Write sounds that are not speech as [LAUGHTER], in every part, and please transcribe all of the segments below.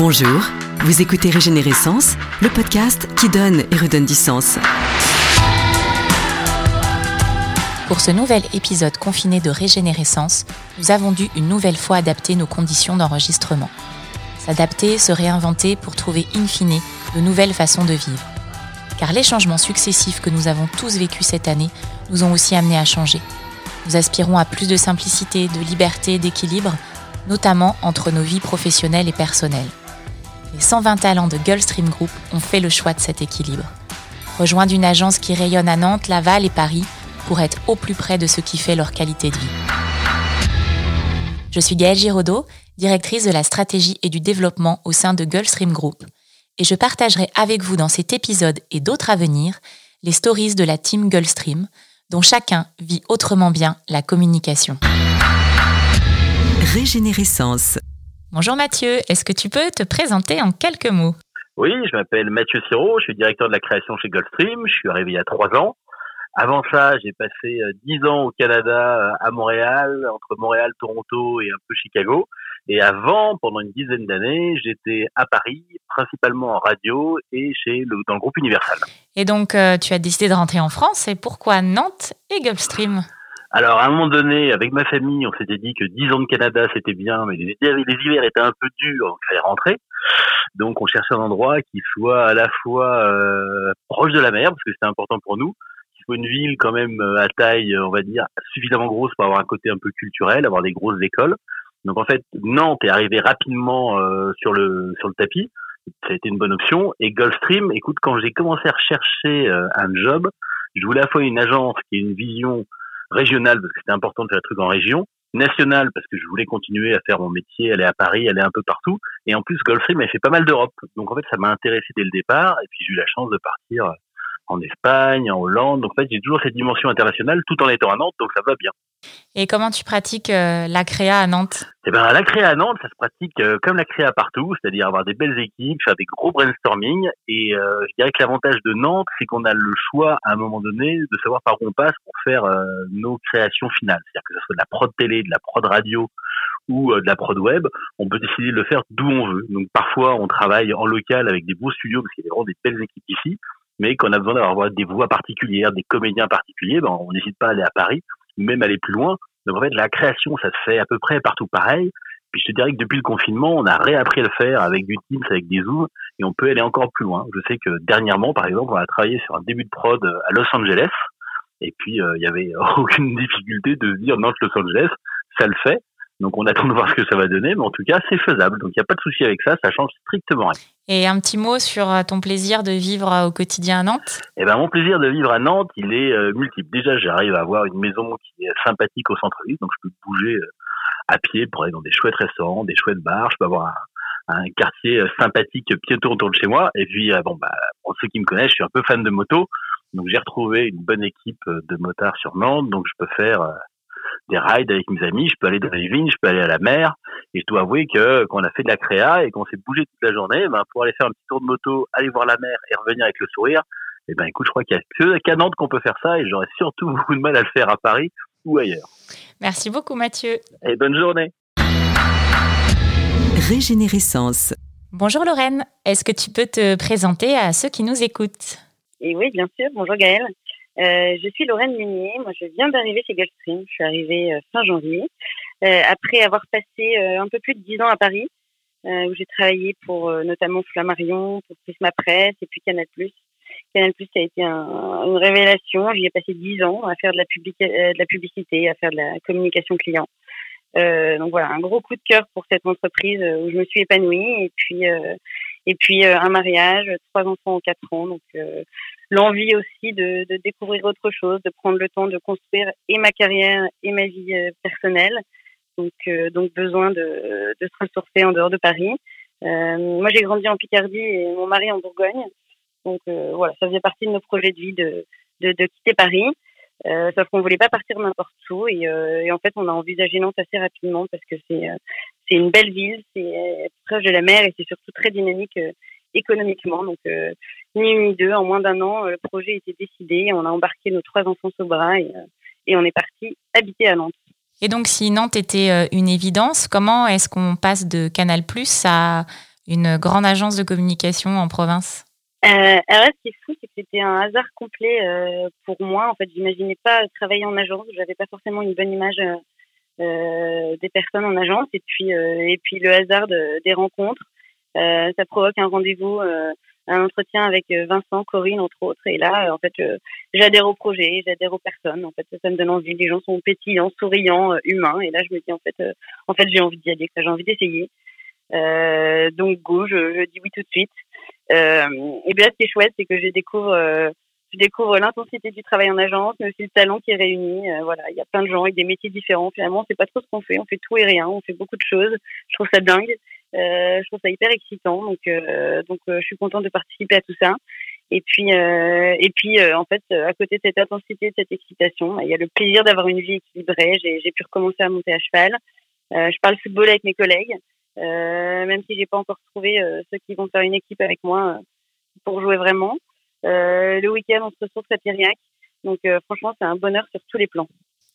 Bonjour, vous écoutez Régénérescence, le podcast qui donne et redonne du sens. Pour ce nouvel épisode confiné de Régénérescence, nous avons dû une nouvelle fois adapter nos conditions d'enregistrement. S'adapter, se réinventer pour trouver in fine de nouvelles façons de vivre. Car les changements successifs que nous avons tous vécus cette année nous ont aussi amenés à changer. Nous aspirons à plus de simplicité, de liberté, d'équilibre, notamment entre nos vies professionnelles et personnelles. Les 120 talents de Gulfstream Group ont fait le choix de cet équilibre. Rejoindre une agence qui rayonne à Nantes, Laval et Paris pour être au plus près de ce qui fait leur qualité de vie. Je suis Gaëlle Giraudot, directrice de la stratégie et du développement au sein de Gulfstream Group, et je partagerai avec vous dans cet épisode et d'autres à venir les stories de la team Gulfstream, dont chacun vit autrement bien la communication. Régénérescence. Bonjour Mathieu, est-ce que tu peux te présenter en quelques mots? Oui, je m'appelle Mathieu Siro, je suis directeur de la création chez Gulfstream, je suis arrivé il y a trois ans. Avant ça, j'ai passé euh, dix ans au Canada, euh, à Montréal, entre Montréal, Toronto et un peu Chicago. Et avant, pendant une dizaine d'années, j'étais à Paris, principalement en radio et chez le, dans le groupe Universal. Et donc, euh, tu as décidé de rentrer en France. Et pourquoi Nantes et Gulfstream? Alors, à un moment donné, avec ma famille, on s'était dit que 10 ans de Canada, c'était bien, mais les, hivers étaient un peu durs, il fallait rentrer. Donc, on cherchait un endroit qui soit à la fois euh, proche de la mer, parce que c'était important pour nous, qui soit une ville quand même euh, à taille, on va dire, suffisamment grosse pour avoir un côté un peu culturel, avoir des grosses écoles. Donc, en fait, Nantes est arrivé rapidement euh, sur le sur le tapis. Ça a été une bonne option. Et Gulfstream, écoute, quand j'ai commencé à rechercher un job, je voulais à la fois une agence qui ait une vision régional parce que c'était important de faire des trucs en région, national parce que je voulais continuer à faire mon métier, aller à Paris, aller un peu partout, et en plus Gulfstream a fait pas mal d'Europe, donc en fait ça m'a intéressé dès le départ, et puis j'ai eu la chance de partir en Espagne, en Hollande, donc en fait j'ai toujours cette dimension internationale tout en étant à Nantes, donc ça va bien. Et comment tu pratiques euh, la créa à Nantes? Eh ben, la créa à Nantes, ça se pratique euh, comme la créa partout, c'est-à-dire avoir des belles équipes, faire des gros brainstorming. Et euh, je dirais que l'avantage de Nantes, c'est qu'on a le choix à un moment donné de savoir par où on passe pour faire nos créations finales. C'est-à-dire que ce soit de la prod télé, de la prod radio ou de la prod web, on peut décider de le faire d'où on veut. Donc parfois, on travaille en local avec des beaux studios parce qu'il y a vraiment des belles équipes ici. Mais quand on a besoin d'avoir des voix particulières, des comédiens particuliers, ben, on n'hésite pas à aller à Paris même aller plus loin. Donc en fait, la création, ça se fait à peu près partout pareil. Puis je te dirais que depuis le confinement, on a réappris à le faire avec du Teams, avec des Zooms, et on peut aller encore plus loin. Je sais que dernièrement, par exemple, on a travaillé sur un début de prod à Los Angeles, et puis euh, il n'y avait [LAUGHS] aucune difficulté de se dire non, Los Angeles, ça le fait. Donc on attend de voir ce que ça va donner, mais en tout cas c'est faisable. Donc il n'y a pas de souci avec ça, ça change strictement rien. Et un petit mot sur euh, ton plaisir de vivre euh, au quotidien à Nantes? Eh ben mon plaisir de vivre à Nantes, il est euh, multiple. Déjà j'arrive à avoir une maison qui est sympathique au centre-ville, donc je peux bouger à pied pour aller dans des chouettes restaurants, des chouettes bars. Je peux avoir un, quartier sympathique piéton autour de chez moi. Et puis bon bah pour ceux qui me connaissent, je suis un peu fan de moto. Donc j'ai retrouvé une bonne équipe de motards sur Nantes, donc je peux faire des rides avec mes amis, je peux aller dans les vignes, je peux aller à la mer. Et je dois avouer que qu'on a fait de la créa et qu'on s'est bougé toute la journée, ben, pour aller faire un petit tour de moto, aller voir la mer et revenir avec le sourire, eh ben écoute, je crois qu'il y a que qu'à Nantes qu'on peut faire ça et j'aurais surtout [LAUGHS] beaucoup de mal à le faire à Paris ou ailleurs. Merci beaucoup Mathieu. Et bonne journée. Régénérescence. Bonjour Lorraine, est-ce que tu peux te présenter à ceux qui nous écoutent? Et oui, bien sûr. Bonjour Gaëlle. Euh, je suis Lorraine Munier. Moi, je viens d'arriver chez Gulfstream. Je suis arrivée euh, fin janvier. Euh, après avoir passé un peu plus de dix ans à Paris, où j'ai travaillé pour notamment Flammarion, pour Prisma Presse et puis Canal+. Canal+, ça a été un, une révélation. J'y ai passé dix ans à faire de la, publicité, à faire de la communication client. Donc voilà, un gros coup de cœur pour cette entreprise où je me suis épanouie. Et puis, et puis un mariage, trois enfants en quatre ans. Donc l'envie aussi de, de, découvrir autre chose, de prendre le temps de construire et ma carrière et ma vie euh, personnelle. Donc, euh, donc besoin de, de se ressourcer en dehors de Paris. Euh, moi, j'ai grandi en Picardie et mon mari en Bourgogne. Donc euh, voilà, ça faisait partie de nos projets de vie de, de, de quitter Paris. Euh, sauf qu'on voulait pas partir n'importe où et, et, en fait on a envisagé Nantes assez rapidement parce que c'est c'est une belle ville, c'est proche de la mer et c'est surtout très dynamique économiquement. Donc, euh, ni une ni deux, en moins d'un an, euh, le projet était décidé. On a embarqué nos trois enfants sous bras et, euh, et on est parti habiter à Nantes. Et donc, si Nantes était une évidence, comment est-ce qu'on passe de Canal Plus à une grande agence de communication en province? Euh, alors ce qui est fou, c'est que c'était un hasard complet euh, pour moi. En fait, j'imaginais pas travailler en agence. J'avais pas forcément une bonne image euh, des personnes en agence. Et puis, et puis le hasard de, des rencontres, ça provoque un rendez-vous, un entretien avec Vincent, Corinne entre autres. Et là, en fait, j'adhère au projet, j'adhère aux personnes. En fait, ça, me donne envie. Les gens sont pétillants, souriants, humains. Et là, je me dis en fait, en fait, j'ai envie d'y aller, j'ai envie d'essayer. donc go, je, je dis oui tout de suite. Euh, et bien, ce qui est chouette, c'est que je découvre, euh, je découvre l'intensité du travail en agence, mais aussi le talent qui est réuni. Euh, voilà, il y a plein de gens avec des métiers différents. Finalement, c'est pas trop ce qu'on fait. On fait tout et rien. On fait beaucoup de choses. Je trouve ça dingue. Euh, je trouve ça hyper excitant. Donc, euh, donc, je suis contente de participer à tout ça. Et puis, et puis, en fait, à côté de cette intensité, de cette excitation, il y a le plaisir d'avoir une vie équilibrée. J'ai pu recommencer à monter à cheval. je parle football avec mes collègues. Euh, même si j'ai pas encore trouvé euh, ceux qui vont faire une équipe avec moi euh, pour jouer vraiment. le week-end, on se ressource à Piriac. Donc franchement, c'est un bonheur sur tous les plans.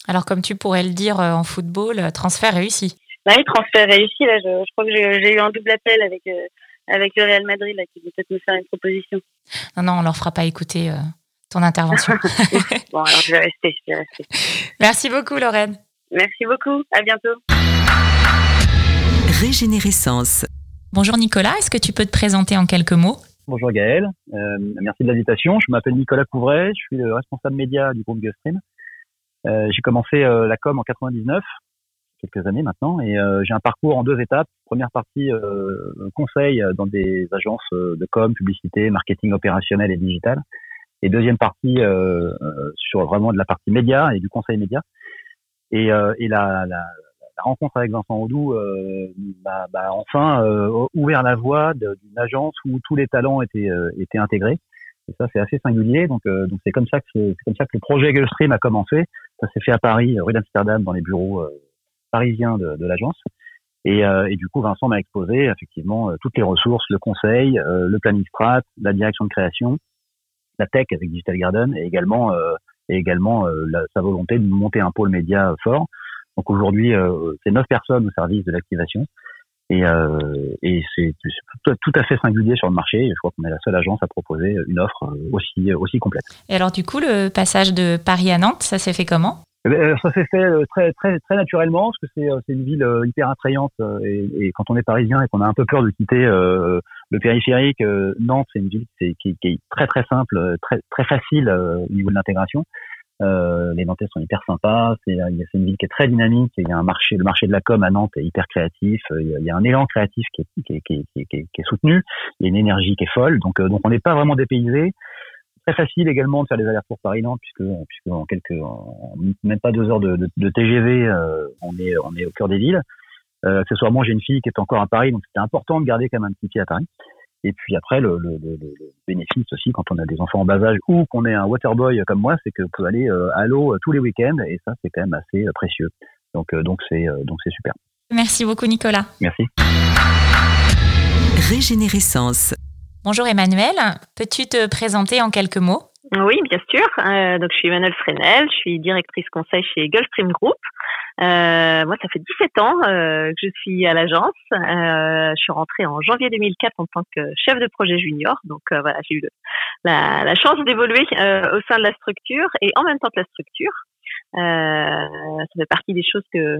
Alors comme tu pourrais le dire en football, transfert réussi. Bah oui, transfert réussi. Là, je, je crois que j'ai eu un double appel avec avec le Real Madrid là, qui vont peut-être nous faire une proposition. Non, non, on leur fera pas écouter ton intervention. [LAUGHS] bon, alors je vais rester, je vais rester. [LAUGHS] Merci beaucoup, Lorraine. Merci beaucoup. À bientôt. Régénérescence. Bonjour Nicolas, est-ce que tu peux te présenter en quelques mots? Bonjour Gaël, euh, merci de l'invitation. Je m'appelle Nicolas Couvray, je suis le responsable média du groupe Gustream. Euh, j'ai commencé euh, la com en 99, quelques années maintenant, et euh, j'ai un parcours en deux étapes. Première partie conseil dans des agences de com, publicité, marketing opérationnel et digital. Et deuxième partie sur vraiment de la partie média et du conseil média. Et, et la, rencontre avec Vincent Audou euh, enfin euh, ouvert la voie d'une agence où tous les talents étaient euh, étaient intégrés. Et ça, c'est assez singulier. Donc, euh, donc c'est comme ça que c'est comme ça que le projet Gulfstream a commencé. Ça s'est fait à Paris, rue d'Amsterdam, dans les bureaux parisiens de, l'agence. Et, et, du coup, Vincent m'a exposé effectivement toutes les ressources, le conseil, le planning strat, la direction de création, la tech avec Digital Garden, et également et également sa volonté de monter un pôle média fort. Donc aujourd'hui, euh, c'est neuf personnes au service de l'activation. Et, euh, et c'est tout à fait singulier sur le marché. Je crois qu'on est la seule agence à proposer une offre euh, aussi, aussi complète. Et alors du coup, le passage de Paris à Nantes, ça s'est fait comment? Ça s'est fait très très très naturellement parce que c'est c'est une ville hyper attrayante et, et, quand on est parisien et qu'on a un peu peur de quitter euh, le périphérique, Nantes c'est une ville qui, qui, qui, est très très simple, très très facile au niveau de l'intégration. Euh, les Nantais sont hyper sympas. C'est une ville qui est très dynamique. Il y a un marché, le marché de la com à Nantes est hyper créatif. Il y a, un élan créatif qui est, qui, est, qui, est, qui est, soutenu. Il y a une énergie qui est folle. Donc, euh, donc on n'est pas vraiment dépaysé. Très facile également de faire des allers-retours Paris-Nantes puisque, puisque en quelques, même pas deux heures de, de, de TGV, euh, on est, on est au cœur des villes. Euh, accessoirement, j'ai une fille qui est encore à Paris, donc c'était important de garder quand même un petit pied à Paris. Et puis après, le, le, le, bénéfice aussi quand on a des enfants en bas âge ou qu'on est un waterboy comme moi, c'est que peut aller euh, à l'eau euh, tous les week-ends et ça c'est quand même assez précieux. Donc donc c'est donc c'est super. Merci beaucoup Nicolas. Merci. Régénérescence. Bonjour Emmanuel, peux-tu te présenter en quelques mots? Oui, bien sûr. donc je suis Emmanuel Fresnel, je suis directrice conseil chez Gulfstream Group. Euh, moi, ça fait 17 ans euh, que je suis à l'agence. Euh, je suis rentrée en janvier 2004 en tant que chef de projet junior. Donc euh, voilà, j'ai eu la, chance d'évoluer euh, au sein de la structure et en même temps que la structure. ça fait partie des choses que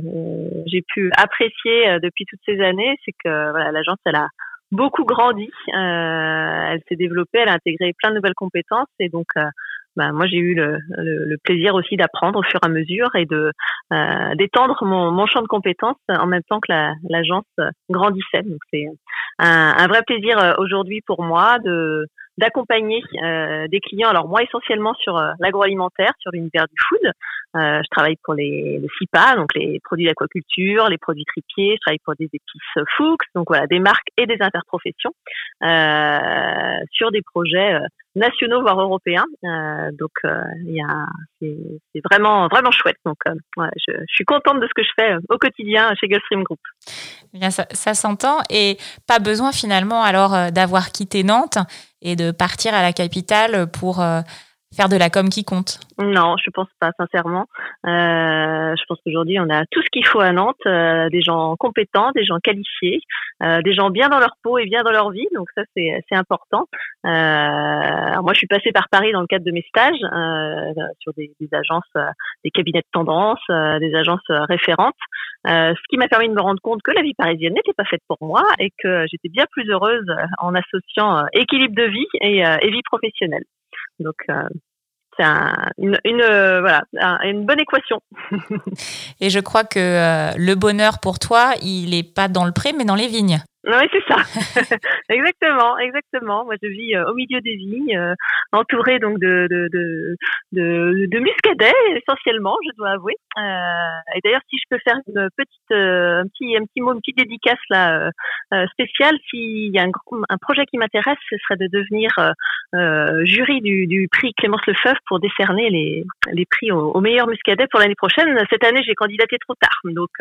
j'ai pu apprécier depuis toutes ces années, c'est que l'agence elle a beaucoup grandi, elle s'est développée, elle a intégré plein de nouvelles compétences et donc bah, moi j'ai eu le, plaisir aussi d'apprendre au fur et à mesure et de euh, d'étendre mon, champ de compétences en même temps que l'agence grandissait. Donc c'est un, vrai plaisir euh, aujourd'hui pour moi de d'accompagner euh, des clients. Alors moi essentiellement sur euh, l'agroalimentaire, sur l'univers du food. Euh, je travaille pour les, les CIPA, donc les produits d'aquaculture, les produits tripiers. Je travaille pour des épices Fuchs, donc voilà des marques et des interprofessions euh, sur des projets nationaux voire européens. donc il y a c'est vraiment vraiment chouette. Donc ouais, je, je, suis contente de ce que je fais au quotidien chez Gulfstream Group. Eh bien, ça, ça s'entend et pas besoin finalement alors d'avoir quitté Nantes et de partir à la capitale pour euh, faire de la com qui compte? Non, je pense pas, sincèrement. Euh, je pense qu'aujourd'hui, on a tout ce qu'il faut à Nantes, euh, des gens compétents, des gens qualifiés, euh, des gens bien dans leur peau et bien dans leur vie, donc ça, c'est important. Euh, moi, je suis passée par Paris dans le cadre de mes stages sur des, des agences, des cabinets de tendance, des agences référentes, ce qui m'a permis de me rendre compte que la vie parisienne n'était pas faite pour moi et que j'étais bien plus heureuse en associant équilibre de vie et, et vie professionnelle. Donc, euh, c'est euh, une bonne équation. [LAUGHS] Et je crois que euh, le bonheur pour toi, il n'est pas dans le pré, mais dans les vignes. Oui, c'est ça. [LAUGHS] exactement, exactement. Moi, je vis euh, au milieu des vignes, euh, entourée donc de de, de de, de muscadets essentiellement, je dois avouer. Euh, et d'ailleurs, si je peux faire une petite euh, un petit un petit mot, une petite dédicace là spéciale, s'il y a un, un projet qui m'intéresse, ce serait de devenir jury du, du prix Clémence Lefebvre pour décerner les les prix aux, aux meilleurs muscadets pour l'année prochaine. Cette année, j'ai candidaté trop tard, donc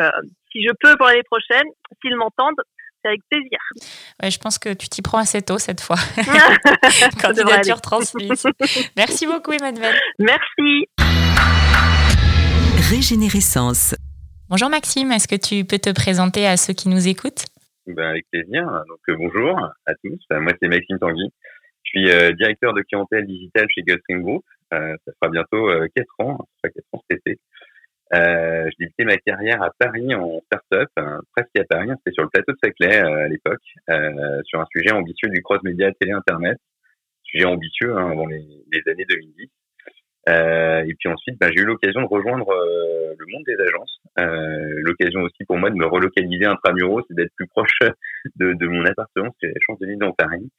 si je peux pour l'année prochaine, s'ils m'entendent avec plaisir. Ouais, je pense que tu t'y prends assez tôt cette fois. [LAUGHS] [LAUGHS] Candidature transmise. Merci beaucoup, Emmanuel. Merci. Régénérescence. Bonjour Maxime, est-ce que tu peux te présenter à ceux qui nous écoutent? Ben, Avec plaisir. Donc, euh, bonjour à tous. Euh, moi, c'est Maxime Tanguy. Je suis euh, directeur de clientèle digitale chez Gulfstream Group. Euh, ça fera bientôt 4 ans, ça fera 4 ans cet été. Euh, j'ai débuté ma carrière à Paris en start-up, hein, presque à Paris. C'était sur le plateau de Saclay euh, à l'époque, euh, sur un sujet ambitieux du cross-média télé-internet. Sujet ambitieux hein, avant les, années 2010. Euh, et puis ensuite, bah, j'ai eu l'occasion de rejoindre euh, le monde des agences. l'occasion aussi pour moi de me relocaliser intramuros et d'être plus proche [LAUGHS] de, de mon appartement, j'ai la chance de vivre dans Paris.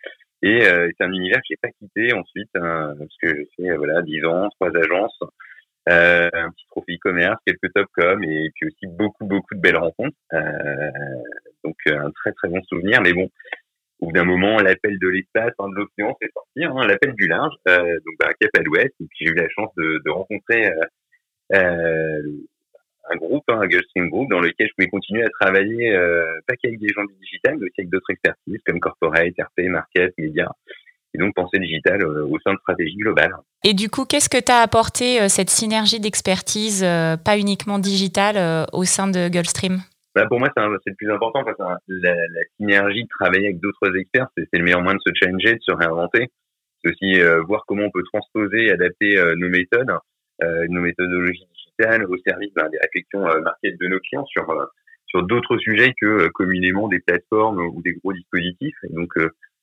Et c'est un univers que j'ai pas quitté ensuite, hein, parce que j'ai fait voilà 10 ans, trois agences euh, un petit trophée e-commerce, quelques top com et puis aussi beaucoup beaucoup de belles rencontres. Euh, donc euh, un très très bon souvenir. Mais bon, au bout d'un moment, l'appel de l'espace, hein, de l'océan, c'est sorti, hein, l'appel du linge. Euh, donc bah, cap à l'ouest. Et puis j'ai eu la chance de, de rencontrer euh, un groupe, hein, un Gulfstream Group, dans lequel je pouvais continuer à travailler, pas qu'avec des gens du digital, mais aussi avec d'autres expertises comme corporate, RP, market, médias et donc penser digital euh, au sein de stratégie globale. Et du coup, qu'est-ce que tu as apporté euh, cette synergie d'expertise, euh, pas uniquement digitale, au sein de Gulfstream? Bah pour moi, c'est le plus important. la, la, synergie de travailler avec d'autres experts, c'est le meilleur moyen de se challenger, de se réinventer. C'est aussi voir comment on peut transposer, adapter nos méthodes, nos méthodologies digitales au service ben, des réflexions market de nos clients sur sur d'autres sujets que communément des plateformes ou des gros dispositifs. Et donc,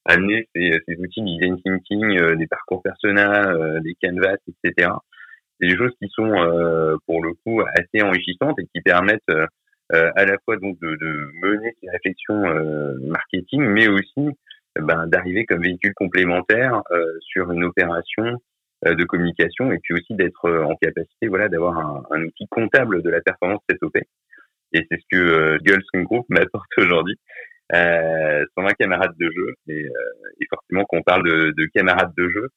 amener ces, ces outils de design thinking, euh, des parcours persona, euh, des canvas, etc. C'est des choses qui sont euh, pour le coup assez enrichissantes et qui permettent à la fois donc de, de mener ces réflexions marketing, mais aussi ben, d'arriver comme véhicule complémentaire sur une opération de communication et puis aussi d'être en capacité voilà d'avoir un, un, outil comptable de la performance de cette OP. Et c'est ce que euh, Girls Group m'apporte aujourd'hui euh, 120 camarades de jeu. Et, euh, et forcément, quand on parle de, de camarades de jeu,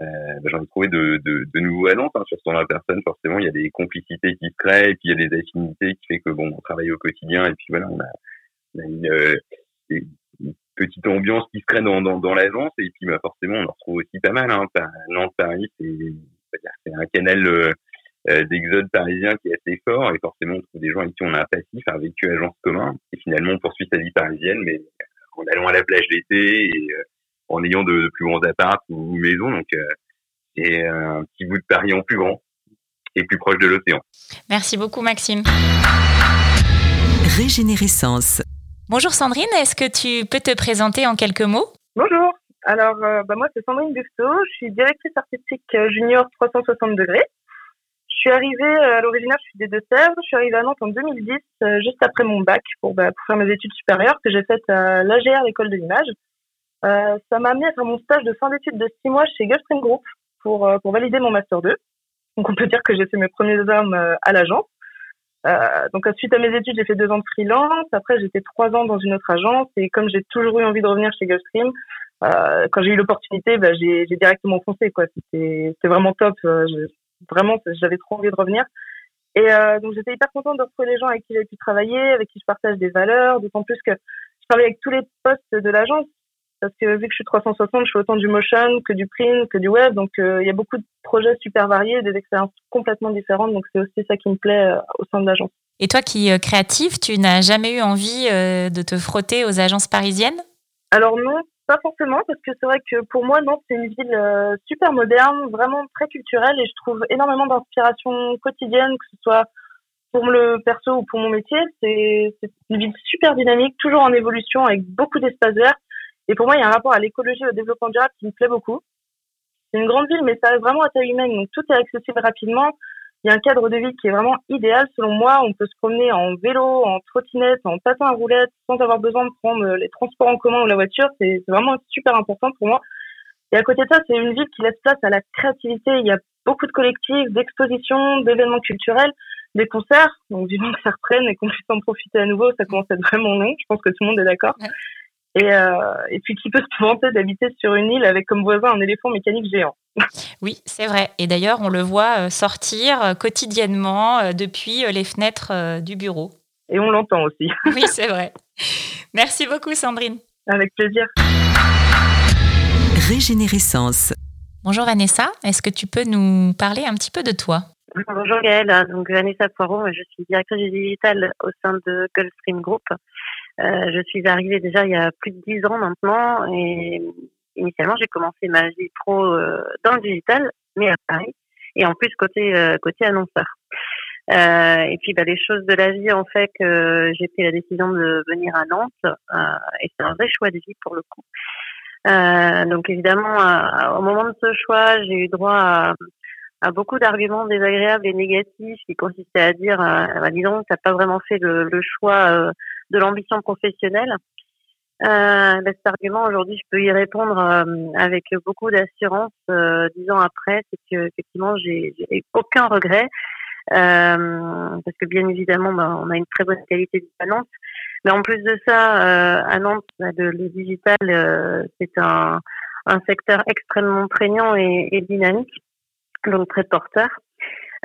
euh, bah, j'en ai trouvé de, de, de nouveaux à. Hein, sur 120 personnes, forcément, il y a des complicités qui se créent, et puis il y a des affinités qui fait que bon, on travaille au quotidien, et puis voilà, on a, on a une, euh, une, petite ambiance qui se crée dans, dans, dans l'agence, et puis bah, forcément, on en retrouve aussi pas mal. Hein. Nantes, Paris, c'est un canal euh, d'exode parisien qui est assez fort et forcément on trouve des gens avec qui on a un passif, un vécu agence commun et finalement on poursuit sa vie parisienne mais en allant à la plage l'été et euh, en ayant de, plus grands apparts ou maisons donc euh, c'est un petit bout de Paris en plus grand et plus proche de l'océan. Merci beaucoup Maxime. Régénérescence. Bonjour Sandrine, est-ce que tu peux te présenter en quelques mots? Bonjour, alors bah moi c'est Sandrine Busto, je suis directrice artistique junior 360 degrés. Je suis arrivée, euh, à l'originaire, je suis des Deux-Sèvres. Je suis arrivée à Nantes en 2010, euh, juste après mon bac, pour, bah, pour faire mes études supérieures que j'ai faites à l'AGR, l'école de l'image. Euh, ça m'a amené à faire mon stage de fin d'études de six mois chez Gulfstream Group pour, valider mon Master 2. Donc, on peut dire que j'ai fait mes premiers hommes à l'agence. Donc, suite à mes études, j'ai fait deux ans de freelance. Après, j'étais trois ans dans une autre agence. Et comme j'ai toujours eu envie de revenir chez Gulfstream, quand j'ai eu l'opportunité, bah, j'ai directement foncé. C'était vraiment top. Vraiment, j'avais trop envie de revenir. Et euh, donc j'étais hyper contente de retrouver les gens avec qui j'ai pu travailler, avec qui je partage des valeurs, d'autant plus que je travaille avec tous les postes de l'agence. parce que vu que je suis 360, je fais autant du motion que du print, que du web. Donc, il y a beaucoup de projets super variés, des expériences complètement différentes. Donc, c'est aussi ça qui me plaît au sein de l'agence. Et toi qui es créative, tu n'as jamais eu envie de te frotter aux agences parisiennes? Alors non, pas forcément, parce que c'est vrai que pour moi, Nantes, c'est une ville super moderne, vraiment très culturelle, et je trouve énormément d'inspiration quotidienne, que ce soit pour le perso ou pour mon métier, c'est une ville super dynamique, toujours en évolution, avec beaucoup d'espaces verts. Et pour moi, il y a un rapport à l'écologie et au développement durable qui me plaît beaucoup. C'est une grande ville, mais ça reste vraiment à taille humaine, donc tout est accessible rapidement. Il y a un cadre de vie qui est vraiment idéal selon moi. On peut se promener en vélo, en trottinette, en patin à roulettes, sans avoir besoin de prendre les transports en commun ou la voiture. C'est vraiment super important pour moi. Et à côté de ça, c'est une ville qui laisse place à la créativité. Il y a beaucoup de collectifs, d'expositions, d'événements culturels des concerts, donc vivant que ça reprenne et qu'on puisse en profiter à nouveau, ça commence à être vraiment long, je pense que tout le monde est d'accord. Et, euh, et puis qui peut se [LAUGHS] vanter d'habiter sur une île avec comme voisin un éléphant mécanique géant. Oui, c'est vrai. Et d'ailleurs, on le voit euh, sortir euh, quotidiennement depuis les fenêtres du bureau. Et on l'entend aussi. [LAUGHS] Oui, c'est vrai. Merci beaucoup, Sandrine. Avec plaisir. Régénérescence. Bonjour Vanessa, est-ce que tu peux nous parler un petit peu de toi? Bonjour Gaëlle, donc Vanessa Poirot, je suis directrice du digital au sein de Gulfstream Group. Euh, je suis arrivée déjà il y a plus de dix ans maintenant et initialement j'ai commencé ma vie pro euh, dans le digital, mais à Paris et en plus côté euh, côté annonceur. Euh, et puis bah, les choses de la vie ont fait que j'ai pris la décision de venir à Nantes et c'est un vrai choix de vie pour le coup. donc évidemment, au moment de ce choix, j'ai eu droit à beaucoup d'arguments désagréables et négatifs qui consistaient à dire, bah, disons, t'as pas vraiment fait le, choix de l'ambition professionnelle. Euh, bah, cet argument aujourd'hui, je peux y répondre euh, avec beaucoup d'assurance. Euh, dix ans après, c'est que effectivement, j'ai aucun regret parce que bien évidemment, bah, on a une très bonne qualité de Nantes. Mais en plus de ça, à Nantes, le, le digital, c'est un, un secteur extrêmement prégnant et, et dynamique donc très porteur.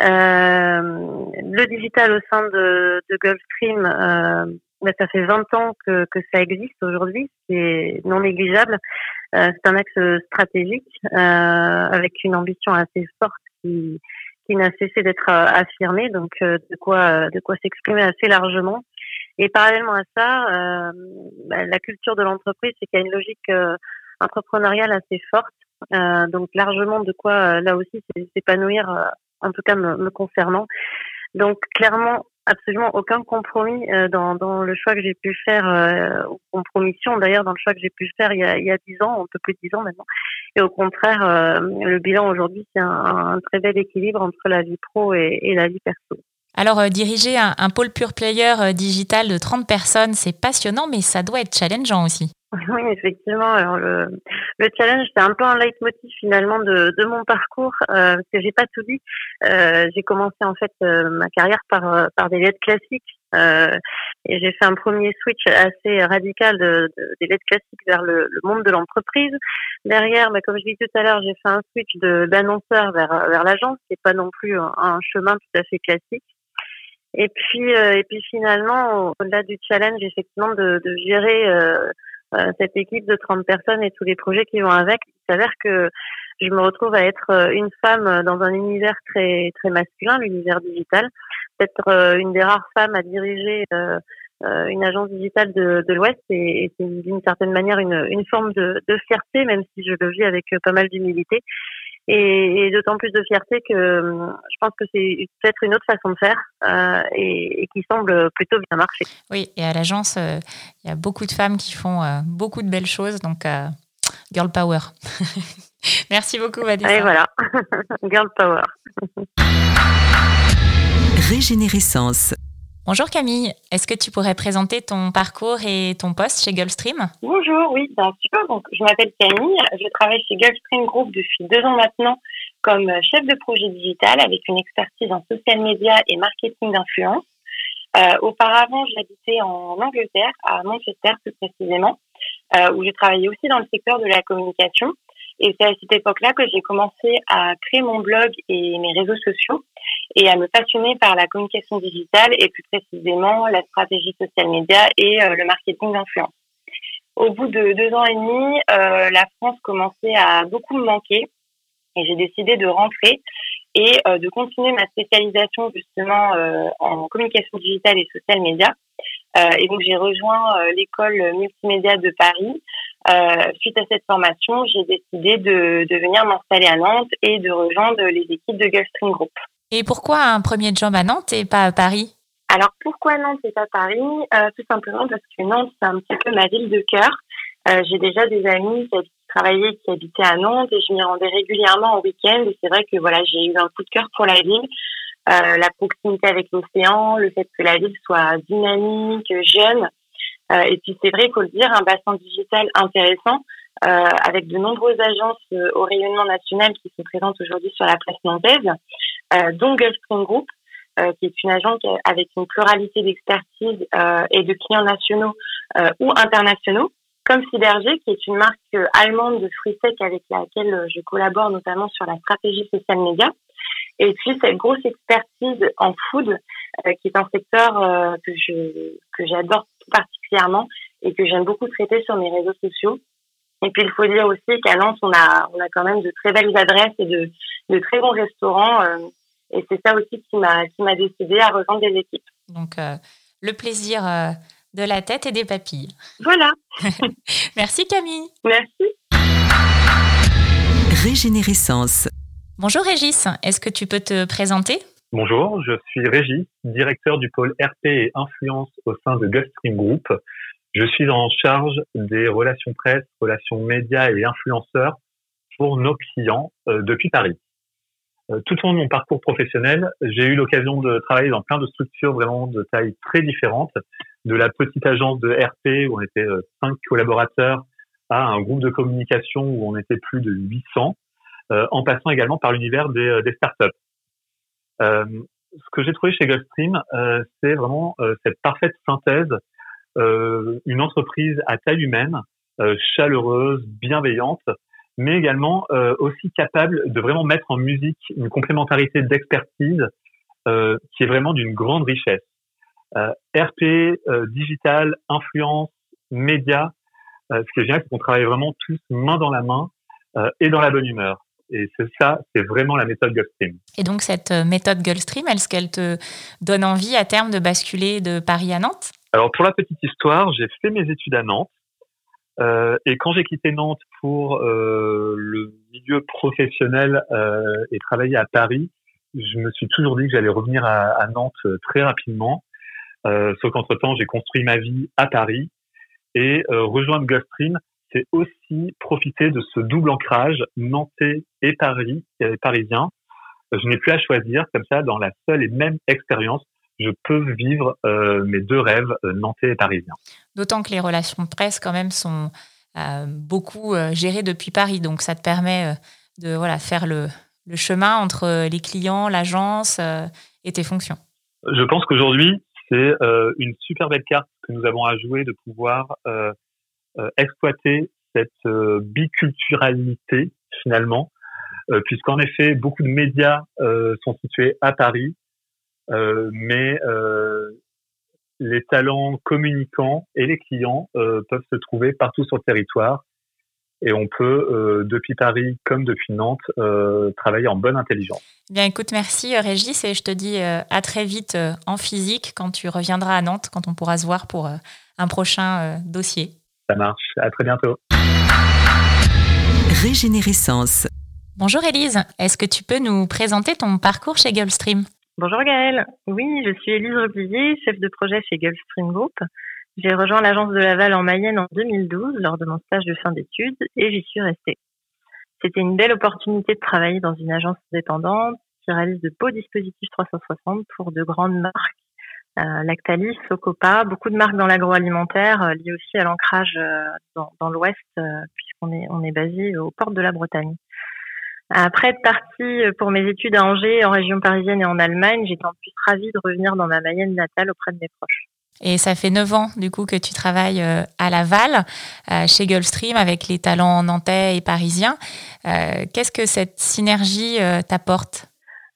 Euh, le digital au sein de, de Gulfstream, ça fait 20 ans que, ça existe aujourd'hui, c'est non négligeable. Euh, c'est un axe stratégique euh, avec une ambition assez forte qui, n'a cessé d'être euh, affirmée, donc de quoi de quoi s'exprimer assez largement. Et parallèlement à ça, ben, la culture de l'entreprise, c'est qu'il y a une logique entrepreneuriale assez forte donc largement de quoi là aussi s'épanouir, en tout cas me, concernant. Donc clairement absolument aucun compromis dans, dans le choix que j'ai pu faire, euh, ou compromission d'ailleurs dans le choix que j'ai pu faire il y a il y a dix ans, un peu plus de dix ans maintenant. Et au contraire, le bilan aujourd'hui c'est un, très bel équilibre entre la vie pro et, la vie perso. Alors, diriger un, un, pôle pure player digital de 30 personnes, c'est passionnant, mais ça doit être challengeant aussi. [LAUGHS] Oui, effectivement. Alors le, le challenge, c'est un peu un leitmotiv finalement de, de mon parcours euh, parce que j'ai pas tout dit. Euh, j'ai commencé en fait euh, ma carrière par par des lettres classiques et j'ai fait un premier switch assez radical de, de des lettres classiques vers le, monde de l'entreprise. Derrière, bah, comme je dis tout à l'heure, j'ai fait un switch d'annonceur vers vers l'agence, qui est pas non plus un, chemin tout à fait classique. Et puis et puis finalement, au-delà du challenge, effectivement, de, de gérer cette équipe de 30 personnes et tous les projets qui vont avec. Il s'avère que je me retrouve à être euh, une femme dans un univers très très masculin, l'univers digital, être euh, une des rares femmes à diriger une agence digitale de, de l'Ouest et, c'est d'une certaine manière une, une forme de, de, fierté, même si je le vis avec pas mal d'humilité. Et, et d'autant plus de fierté que je pense que c'est peut-être une autre façon de faire euh, et, et, qui semble plutôt bien marcher. Oui, et à l'agence, euh, il y a beaucoup de femmes qui font euh, beaucoup de belles choses, donc girl power. [LAUGHS] Merci beaucoup, Vanessa. Et voilà, [LAUGHS] girl power. Régénérescence. Bonjour Camille, est-ce que tu pourrais présenter ton parcours et ton poste chez Gulfstream? Bonjour, oui, bien sûr. Donc, je m'appelle Camille, je travaille chez Gulfstream Group depuis deux ans maintenant comme chef de projet digital avec une expertise en social media et marketing d'influence. Euh, auparavant, j'habitais en Angleterre, à Manchester plus précisément, euh, où j'ai travaillé aussi dans le secteur de la communication. Et c'est à cette époque-là que j'ai commencé à créer mon blog et mes réseaux sociaux et à me passionner par la communication digitale et plus précisément la stratégie social media et euh, le marketing d'influence. Au bout de deux ans et demi, euh, la France commençait à beaucoup me manquer et j'ai décidé de rentrer et euh, de continuer ma spécialisation justement euh, en communication digitale et social média. Euh, et donc j'ai rejoint l'école multimédia de Paris. Suite à cette formation, j'ai décidé de, de venir m'installer à Nantes et de rejoindre les équipes de Gulfstream Group. Et pourquoi un premier job à Nantes et pas à Paris? Alors pourquoi Nantes et pas Paris? Euh, Tout simplement parce que Nantes c'est un petit peu ma ville de cœur. Euh, j'ai déjà des amis qui travaillaient, qui habitaient à Nantes et je m'y rendais régulièrement en week-end. Et c'est vrai que voilà, j'ai eu un coup de cœur pour la ville. Euh, la proximité avec l'océan, le fait que la ville soit dynamique, jeune. Et puis c'est vrai, il faut le dire, un bassin digital intéressant avec de nombreuses agences au rayonnement national qui sont présentes aujourd'hui sur la place nantaise, dont Gulfstream Group, euh, qui est une agence avec une pluralité d'expertise et de clients nationaux ou internationaux, comme Cyberg, qui est une marque allemande de fruits secs avec laquelle je collabore notamment sur la stratégie social média. Et puis cette grosse expertise en food, euh, qui est un secteur euh, que je que j'adore particulièrement et que j'aime beaucoup traiter sur mes réseaux sociaux. Et puis il faut dire aussi qu'à Nantes, on a on a quand même de très belles adresses et de de très bons restaurants. Euh, et c'est ça aussi qui m'a qui m'a décidé à rejoindre des équipes. Donc le plaisir de la tête et des papilles. Voilà. [LAUGHS] Merci Camille. Merci. Régénérescence. Bonjour Régis, est-ce que tu peux te présenter? Bonjour, je suis Régis, directeur du pôle RP et influence au sein de Gulfstream Group. Je suis en charge des relations presse, relations médias et influenceurs pour nos clients euh, depuis Paris. Euh, tout au long de mon parcours professionnel, j'ai eu l'occasion de travailler dans plein de structures vraiment de tailles très différentes, de la petite agence de RP où on était euh, cinq collaborateurs à un groupe de communication où on était plus de 800, euh, en passant également par l'univers des, des startups. Ce que j'ai trouvé chez Gulfstream, euh, c'est vraiment cette parfaite synthèse, une entreprise à taille humaine, chaleureuse, bienveillante, mais également aussi capable de vraiment mettre en musique une complémentarité d'expertise qui est vraiment d'une grande richesse. RP, digital, influence, médias, ce qui est génial, c'est qu'on travaille vraiment tous main dans la main et dans la bonne humeur. Et c'est ça, c'est vraiment la méthode Gulfstream. Et donc cette euh, méthode Gulfstream, est-ce qu'elle te donne envie à terme de basculer de Paris à Nantes? Alors pour la petite histoire, j'ai fait mes études à Nantes. Euh, et quand j'ai quitté Nantes pour euh, le milieu professionnel euh, et travailler à Paris, je me suis toujours dit que j'allais revenir à, Nantes très rapidement. Sauf qu'entre-temps, j'ai construit ma vie à Paris et rejoindre Gulfstream, c'est aussi profiter de ce double ancrage nantais et Paris, parisien. Je n'ai plus à choisir, comme ça, dans la seule et même expérience, je peux vivre euh, mes deux rêves euh, nantais et parisiens. D'autant que les relations presse, quand même, sont euh, beaucoup euh, gérées depuis Paris. Donc, ça te permet euh, de voilà, faire le, le, chemin entre les clients, l'agence euh, et tes fonctions. Je pense qu'aujourd'hui, c'est une super belle carte que nous avons à jouer de pouvoir euh, exploiter cette euh, biculturalité finalement, euh, puisqu'en effet beaucoup de médias sont situés à Paris, mais les talents communicants et les clients peuvent se trouver partout sur le territoire et on peut, euh, depuis Paris comme depuis Nantes, euh, travailler en bonne intelligence. Bien, écoute, merci Régis et je te dis euh, à très vite en physique quand tu reviendras à Nantes, quand on pourra se voir pour un prochain dossier. Ça marche. À très bientôt. Régénérescence. Bonjour Élise, est-ce que tu peux nous présenter ton parcours chez Gulfstream? Bonjour Gaëlle. Oui, je suis Élise Reblier, chef de projet chez Gulfstream Group. J'ai rejoint l'agence de Laval en Mayenne en 2012 lors de mon stage de fin d'études et j'y suis restée. C'était une belle opportunité de travailler dans une agence indépendante qui réalise de beaux dispositifs 360 pour de grandes marques euh, Lactalis, Socopa, beaucoup de marques dans l'agroalimentaire euh, liées aussi à l'ancrage euh, dans, l'Ouest puisqu'on est on est basé aux portes de la Bretagne. Après être partie pour mes études à Angers, en région parisienne et en Allemagne, j'étais en plus ravie de revenir dans ma Mayenne natale auprès de mes proches. Et ça fait neuf ans du coup que tu travailles à Laval chez Gulfstream avec les talents nantais et parisiens. Qu'est-ce que cette synergie t'apporte?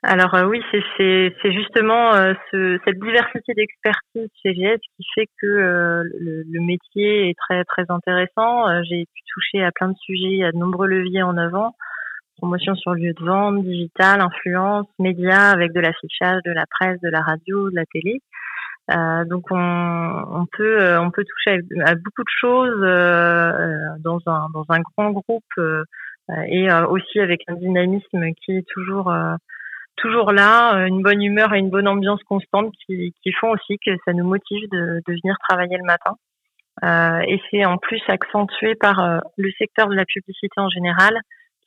Alors euh, oui, c'est justement euh, ce, cette diversité d'expertise chez GS qui fait que euh, le, le, métier est très très intéressant. J'ai pu toucher à plein de sujets, à de nombreux leviers en avant promotion sur lieu de vente, digital, influence, médias, avec de l'affichage, de la presse, de la radio, de la télé. Euh, donc on, on, peut toucher à, beaucoup de choses euh, dans un grand groupe et aussi avec un dynamisme qui est toujours là, euh, une bonne humeur et une bonne ambiance constante qui, font aussi que ça nous motive de, venir travailler le matin. Euh, et c'est en plus accentué par euh, le secteur de la publicité en général,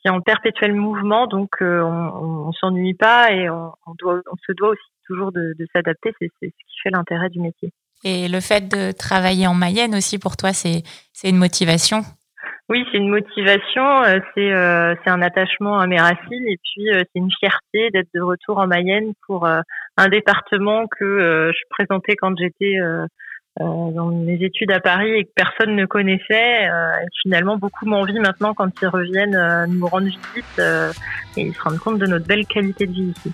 qui est en perpétuel mouvement, donc euh, on, on, s'ennuie pas et on, on, doit, on se doit aussi toujours de, de s'adapter. C'est ce qui fait l'intérêt du métier. Et le fait de travailler en Mayenne aussi pour toi, c'est une motivation? Oui, c'est une motivation, euh, c'est euh, c'est un attachement à mes racines et puis euh, c'est une fierté d'être de retour en Mayenne pour un département que je présentais quand j'étais dans mes études à Paris et que personne ne connaissait. et finalement, beaucoup m'envient maintenant quand ils reviennent nous rendre visite et ils se rendent compte de notre belle qualité de vie ici.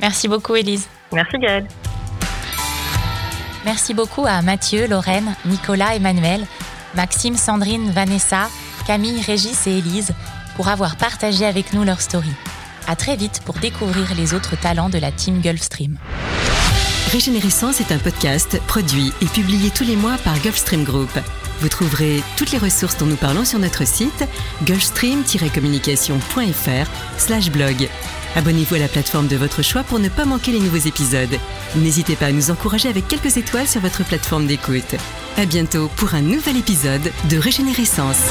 Merci beaucoup, Élise. Merci, Gaëlle. Merci beaucoup à Mathieu, Lorraine, Nicolas, Emmanuel, Maxime, Sandrine, Vanessa, Camille, Régis et Élise pour avoir partagé avec nous leur story. À très vite pour découvrir les autres talents de la team Gulfstream. Régénérescence est un podcast produit et publié tous les mois par Gulfstream Group. Vous trouverez toutes les ressources dont nous parlons sur notre site gulfstream-communication.fr blog. Abonnez-vous à la plateforme de votre choix pour ne pas manquer les nouveaux épisodes. N'hésitez pas à nous encourager avec quelques étoiles sur votre plateforme d'écoute. À bientôt pour un nouvel épisode de Régénérescence.